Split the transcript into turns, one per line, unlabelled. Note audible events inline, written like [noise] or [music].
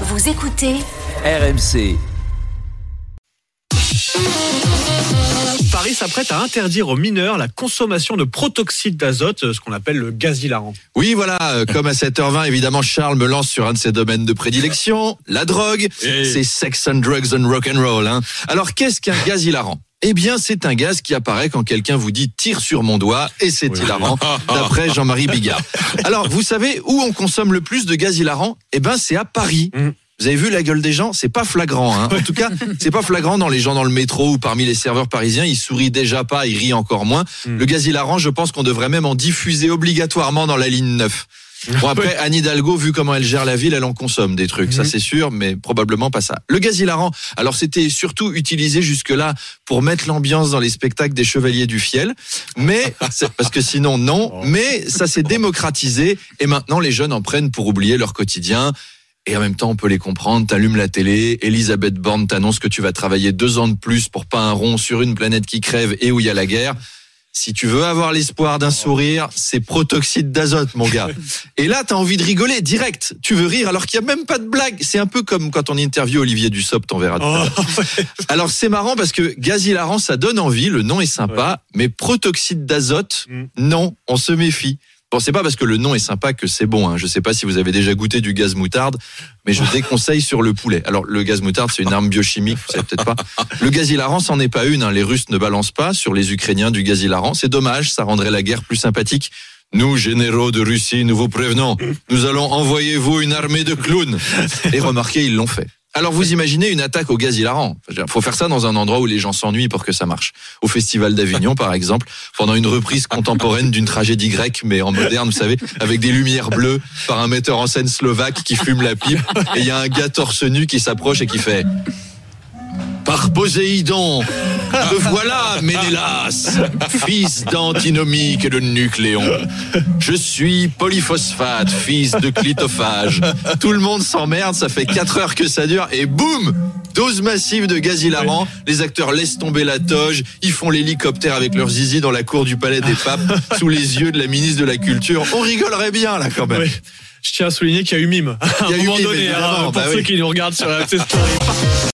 Vous écoutez
RMC.
Paris s'apprête à interdire aux mineurs la consommation de protoxyde d'azote, ce qu'on appelle le gaz hilarant.
Oui, voilà, euh, comme à 7h20, évidemment, Charles me lance sur un de ses domaines de prédilection, la drogue.
Et-
C'est sex and drugs and rock and roll. Hein. Alors, qu'est-ce qu'un gaz hilarant eh bien, c'est un gaz qui apparaît quand quelqu'un vous dit tire sur mon doigt et c'est hilarant, [laughs] d'après Jean-Marie Bigard. Alors, vous savez où on consomme le plus de gaz hilarant Eh ben, c'est à Paris.
Mm.
Vous avez vu la gueule des gens? C'est pas flagrant. Hein. En tout cas, [laughs] c'est pas flagrant dans les gens dans le métro ou parmi les serveurs parisiens. Ils sourient déjà pas, ils rient encore moins.
Mm.
Le gaz hilarant, je pense qu'on devrait même en diffuser obligatoirement dans la ligne 9. [laughs] Bon après Anne Hidalgo, vu comment elle gère la ville, elle en consomme des trucs, ça
Mhm.
c'est sûr, mais probablement pas ça. Le gaz hilarant, alors c'était surtout utilisé jusque-là pour mettre l'ambiance dans les spectacles des Chevaliers du Fiel, mais [laughs] parce que sinon non, mais ça s'est démocratisé et maintenant les jeunes en prennent pour oublier leur quotidien. Et en même temps, on peut les comprendre. T'allumes la télé, Elisabeth Borne t'annonce que tu vas travailler deux ans de plus pour pas un rond sur une planète qui crève et où il y a la guerre. Si tu veux avoir l'espoir d'un sourire, c'est protoxyde d'azote, mon gars. [laughs] Et là, t'as envie de rigoler direct. Tu veux rire alors qu'il y a même pas de blague. C'est un peu comme quand on interview Olivier Dussopt, on verra. tout à l'heure. Alors c'est marrant parce que gaz hilarant, ça donne envie, le nom est sympa, mais protoxyde d'azote,
Mm.
non, on se méfie. C'est pas parce que le nom est sympa que c'est bon. Hein. Je sais pas si vous avez déjà goûté du gaz moutarde, mais je déconseille sur le poulet. Alors le gaz moutarde, c'est une arme biochimique, vous savez peut-être pas. Le gaz hilarant, c'en est pas une. Hein. Les Russes ne balancent pas sur les Ukrainiens du gaz hilarant. C'est dommage, ça rendrait la guerre plus sympathique. Nous, généraux de Russie, nous vous prévenons, nous allons envoyer vous une armée de clowns. Et remarquez, ils l'ont fait. Alors vous imaginez une attaque au gaz hilarant. Il faut faire ça dans un endroit où les gens s'ennuient pour que ça marche. Au Festival d'Avignon, par exemple, pendant une reprise contemporaine d'une tragédie grecque, mais en moderne, vous savez, avec des lumières bleues, par un metteur en scène slovaque qui fume la pipe, et il y a un gars torse nu qui s'approche et qui fait... Par Poséidon, te voilà, Ménélas, fils d'antinomique et de nucléon. Je suis polyphosphate, fils de clitophage. Tout le monde s'emmerde, ça fait 4 heures que ça dure, et boum Dose massive de gaz hilarant, les acteurs laissent tomber la toge, ils font l'hélicoptère avec leurs zizi dans la cour du Palais des Papes, [laughs] sous les yeux de la ministre de la Culture. On rigolerait bien là quand même.
Oui. Je tiens à souligner qu'il y a eu mime à
Il y
un
a eu
moment
mime,
donné, hein, pour
bah
ceux
oui.
qui nous regardent sur la Story.